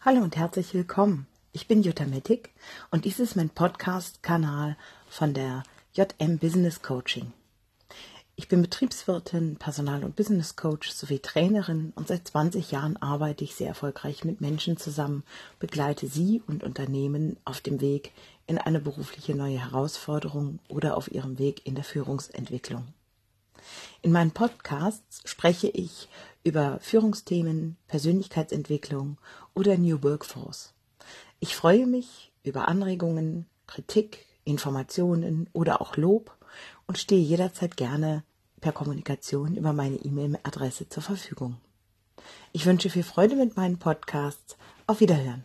Hallo und herzlich willkommen. Ich bin Jutta Mettig und dies ist mein Podcast-Kanal von der JM Business Coaching. Ich bin Betriebswirtin, Personal- und Business Coach sowie Trainerin und seit 20 Jahren arbeite ich sehr erfolgreich mit Menschen zusammen, begleite sie und Unternehmen auf dem Weg in eine berufliche neue Herausforderung oder auf ihrem Weg in der Führungsentwicklung. In meinen Podcasts spreche ich über Führungsthemen, Persönlichkeitsentwicklung oder New Workforce. Ich freue mich über Anregungen, Kritik, Informationen oder auch Lob und stehe jederzeit gerne per Kommunikation über meine E-Mail-Adresse zur Verfügung. Ich wünsche viel Freude mit meinen Podcasts. Auf Wiederhören.